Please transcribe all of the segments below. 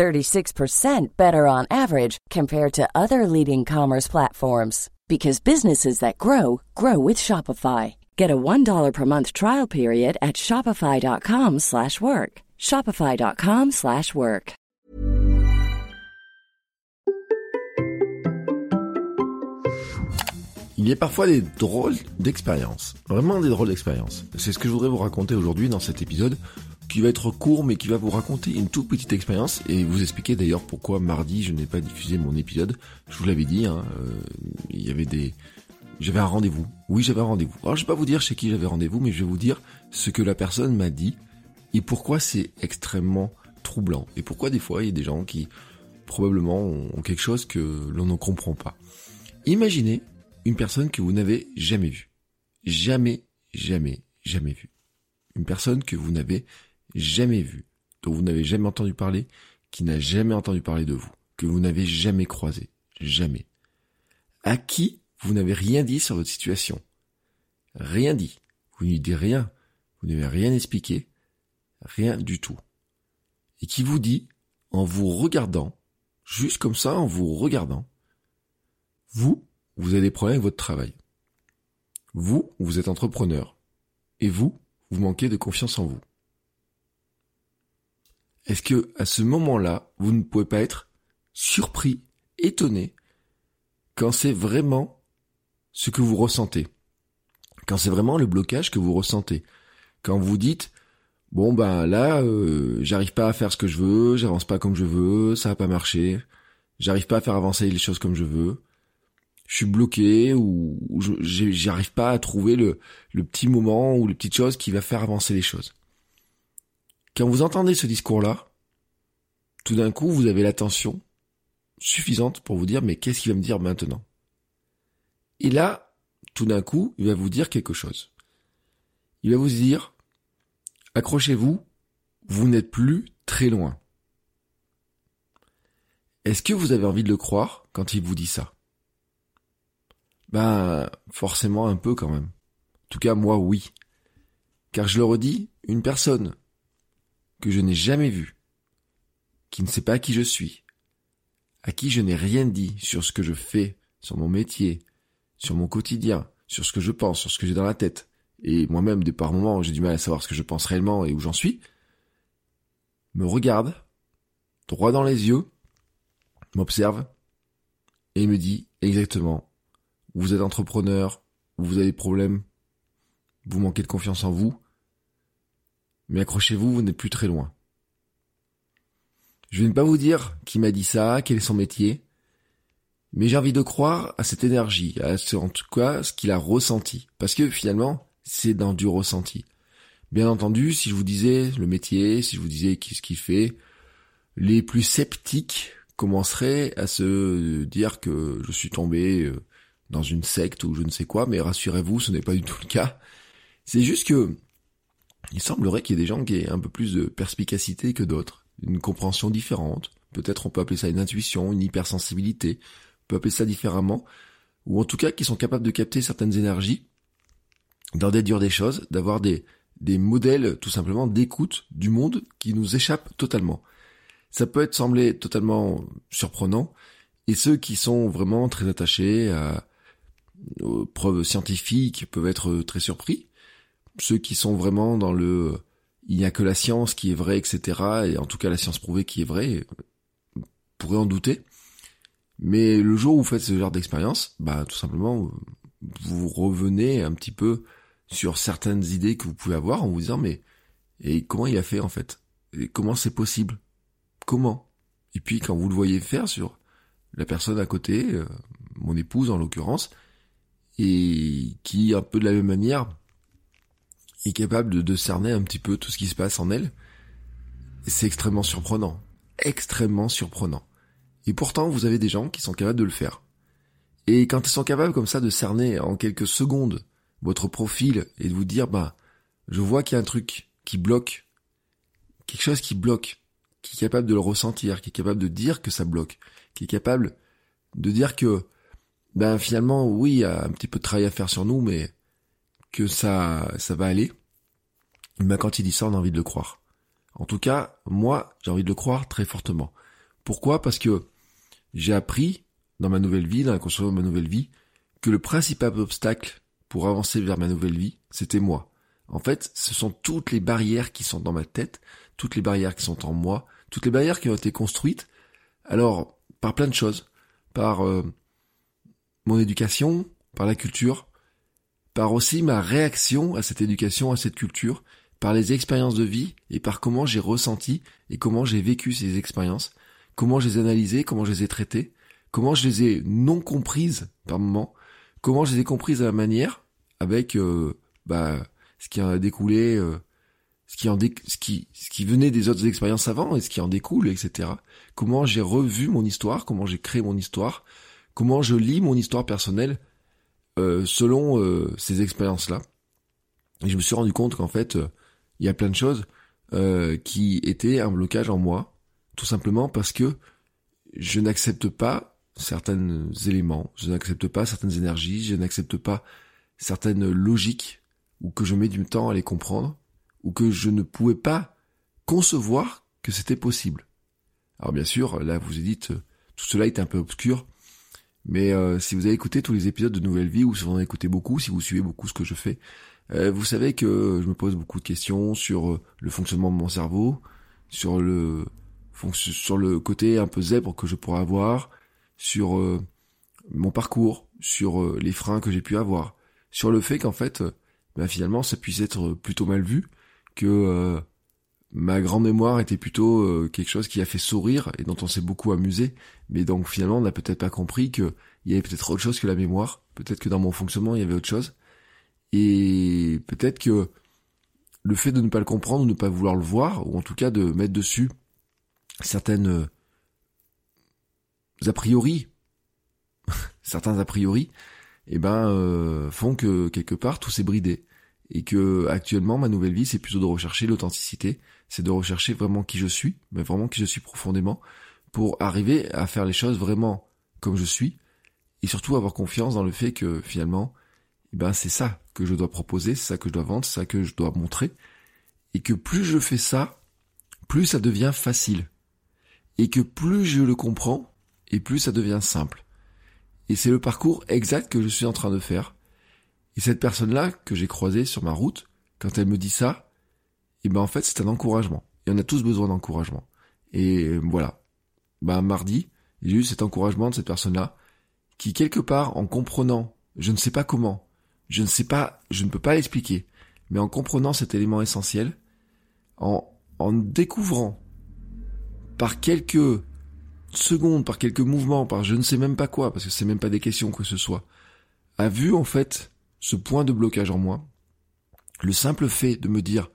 36% better on average compared to other leading commerce platforms because businesses that grow grow with Shopify. Get a $1 per month trial period at shopify.com/work. shopify.com/work. Il y a parfois des drôles d'expériences, vraiment des drôles d'expériences. C'est ce que je voudrais vous raconter aujourd'hui dans cet épisode qui va être court mais qui va vous raconter une toute petite expérience et vous expliquer d'ailleurs pourquoi mardi je n'ai pas diffusé mon épisode. Je vous l'avais dit, hein, euh, il y avait des... J'avais un rendez-vous. Oui, j'avais un rendez-vous. Alors je vais pas vous dire chez qui j'avais rendez-vous, mais je vais vous dire ce que la personne m'a dit et pourquoi c'est extrêmement troublant. Et pourquoi des fois il y a des gens qui probablement ont quelque chose que l'on ne comprend pas. Imaginez une personne que vous n'avez jamais vue. Jamais, jamais, jamais vue. Une personne que vous n'avez jamais vue, dont vous n'avez jamais entendu parler, qui n'a jamais entendu parler de vous, que vous n'avez jamais croisé. Jamais. À qui vous n'avez rien dit sur votre situation. Rien dit. Vous ne dites rien. Vous n'avez rien expliqué. Rien du tout. Et qui vous dit, en vous regardant, juste comme ça, en vous regardant, vous, vous avez des problèmes avec votre travail. Vous, vous êtes entrepreneur. Et vous, vous manquez de confiance en vous. Est-ce que, à ce moment-là, vous ne pouvez pas être surpris, étonné, quand c'est vraiment ce que vous ressentez? Quand c'est vraiment le blocage que vous ressentez? Quand vous dites, bon ben là, euh, j'arrive pas à faire ce que je veux, j'avance pas comme je veux, ça va pas marcher, j'arrive pas à faire avancer les choses comme je veux, je suis bloqué ou, j'arrive pas à trouver le, le petit moment ou les petites choses qui va faire avancer les choses. Quand vous entendez ce discours-là, tout d'un coup, vous avez l'attention suffisante pour vous dire, mais qu'est-ce qu'il va me dire maintenant? Et là, tout d'un coup, il va vous dire quelque chose. Il va vous dire, accrochez-vous, vous n'êtes plus très loin. Est-ce que vous avez envie de le croire quand il vous dit ça? Ben, forcément un peu quand même. En tout cas, moi, oui. Car je le redis, une personne que je n'ai jamais vue, qui ne sait pas qui je suis, à qui je n'ai rien dit sur ce que je fais, sur mon métier, sur mon quotidien, sur ce que je pense, sur ce que j'ai dans la tête, et moi-même, de par moments, j'ai du mal à savoir ce que je pense réellement et où j'en suis, me regarde, droit dans les yeux, m'observe, et me dit exactement, vous êtes entrepreneur, vous avez des problèmes, vous manquez de confiance en vous, mais accrochez-vous, vous n'êtes plus très loin. Je vais ne pas vous dire qui m'a dit ça, quel est son métier, mais j'ai envie de croire à cette énergie, à ce, en tout cas ce qu'il a ressenti, parce que finalement, c'est dans du ressenti. Bien entendu, si je vous disais le métier, si je vous disais qu'est-ce qu'il fait, les plus sceptiques commenceraient à se dire que je suis tombé euh, dans une secte ou je ne sais quoi, mais rassurez-vous, ce n'est pas du tout le cas. C'est juste que il semblerait qu'il y ait des gens qui aient un peu plus de perspicacité que d'autres, une compréhension différente. Peut-être on peut appeler ça une intuition, une hypersensibilité, on peut appeler ça différemment, ou en tout cas qui sont capables de capter certaines énergies, d'en déduire des choses, d'avoir des, des modèles tout simplement d'écoute du monde qui nous échappent totalement. Ça peut être semblé totalement surprenant, et ceux qui sont vraiment très attachés à, aux preuves scientifiques peuvent être très surpris, ceux qui sont vraiment dans le il n'y a que la science qui est vraie, etc. Et en tout cas la science prouvée qui est vraie, pourrait en douter. Mais le jour où vous faites ce genre d'expérience, bah tout simplement vous revenez un petit peu sur certaines idées que vous pouvez avoir en vous disant mais et comment il a fait en fait? Et comment c'est possible? Comment? Et puis quand vous le voyez faire sur la personne à côté euh, mon épouse en l'occurrence et qui un peu de la même manière est capable de, cerner un petit peu tout ce qui se passe en elle. C'est extrêmement surprenant. Extrêmement surprenant. Et pourtant, vous avez des gens qui sont capables de le faire. Et quand ils sont capables comme ça de cerner en quelques secondes votre profil et de vous dire, bah, je vois qu'il y a un truc qui bloque, quelque chose qui bloque, qui est capable de le ressentir, qui est capable de dire que ça bloque, qui est capable de dire que, ben finalement, oui, il y a un petit peu de travail à faire sur nous, mais que ça, ça va aller. Ben quand il dit ça, on a envie de le croire. En tout cas, moi, j'ai envie de le croire très fortement. Pourquoi? Parce que j'ai appris dans ma nouvelle vie, dans la construction de ma nouvelle vie, que le principal obstacle pour avancer vers ma nouvelle vie, c'était moi. En fait, ce sont toutes les barrières qui sont dans ma tête, toutes les barrières qui sont en moi, toutes les barrières qui ont été construites, alors par plein de choses, par euh, mon éducation, par la culture, par aussi ma réaction à cette éducation, à cette culture, par les expériences de vie et par comment j'ai ressenti et comment j'ai vécu ces expériences, comment je les ai analysées, comment je les ai traitées, comment je les ai non comprises par moments, comment je les ai comprises à la manière avec euh, bah, ce qui a découlé, euh, ce qui en ce qui ce qui venait des autres expériences avant et ce qui en découle, etc. Comment j'ai revu mon histoire, comment j'ai créé mon histoire, comment je lis mon histoire personnelle euh, selon euh, ces expériences-là. Je me suis rendu compte qu'en fait, il y a plein de choses qui étaient un blocage en moi, tout simplement parce que je n'accepte pas certains éléments, je n'accepte pas certaines énergies, je n'accepte pas certaines logiques ou que je mets du temps à les comprendre, ou que je ne pouvais pas concevoir que c'était possible. Alors bien sûr, là vous dites, euh, tout cela est un peu obscur, mais euh, si vous avez écouté tous les épisodes de Nouvelle Vie, ou si vous en avez écouté beaucoup, si vous suivez beaucoup ce que je fais, euh, vous savez que je me pose beaucoup de questions sur le fonctionnement de mon cerveau, sur le sur le côté un peu zèbre que je pourrais avoir, sur mon parcours, sur les freins que j'ai pu avoir, sur le fait qu'en fait, bah, finalement ça puisse être plutôt mal vu, que euh, ma grande mémoire était plutôt euh, quelque chose qui a fait sourire et dont on s'est beaucoup amusé, mais donc finalement on n'a peut-être pas compris qu'il y avait peut-être autre chose que la mémoire, peut-être que dans mon fonctionnement il y avait autre chose, et peut-être que le fait de ne pas le comprendre ou de ne pas vouloir le voir, ou en tout cas de mettre dessus certaines euh, a priori, certains a priori, eh ben font que quelque part tout s'est bridé. Et que actuellement ma nouvelle vie c'est plutôt de rechercher l'authenticité, c'est de rechercher vraiment qui je suis, mais vraiment qui je suis profondément pour arriver à faire les choses vraiment comme je suis et surtout avoir confiance dans le fait que finalement eh ben c'est ça que je dois proposer, c'est ça que je dois vendre, c'est ça que je dois montrer et que plus je fais ça, plus ça devient facile et que plus je le comprends et plus ça devient simple. Et c'est le parcours exact que je suis en train de faire et cette personne-là que j'ai croisée sur ma route, quand elle me dit ça, et ben en fait c'est un encouragement. Et on a tous besoin d'encouragement. Et voilà. Ben mardi, j'ai eu cet encouragement de cette personne-là, qui quelque part, en comprenant, je ne sais pas comment, je ne sais pas, je ne peux pas l'expliquer, mais en comprenant cet élément essentiel, en, en découvrant par quelques secondes, par quelques mouvements, par je ne sais même pas quoi, parce que c'est même pas des questions que ce soit, a vu en fait ce point de blocage en moi, le simple fait de me dire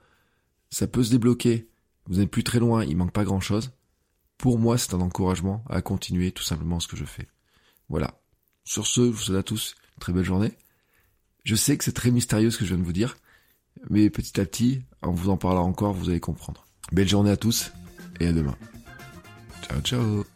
ça peut se débloquer, vous n'êtes plus très loin, il manque pas grand chose, pour moi c'est un encouragement à continuer tout simplement ce que je fais. Voilà. Sur ce, je vous souhaite à tous une très belle journée. Je sais que c'est très mystérieux ce que je viens de vous dire, mais petit à petit, en vous en parlant encore, vous allez comprendre. Belle journée à tous et à demain. Ciao ciao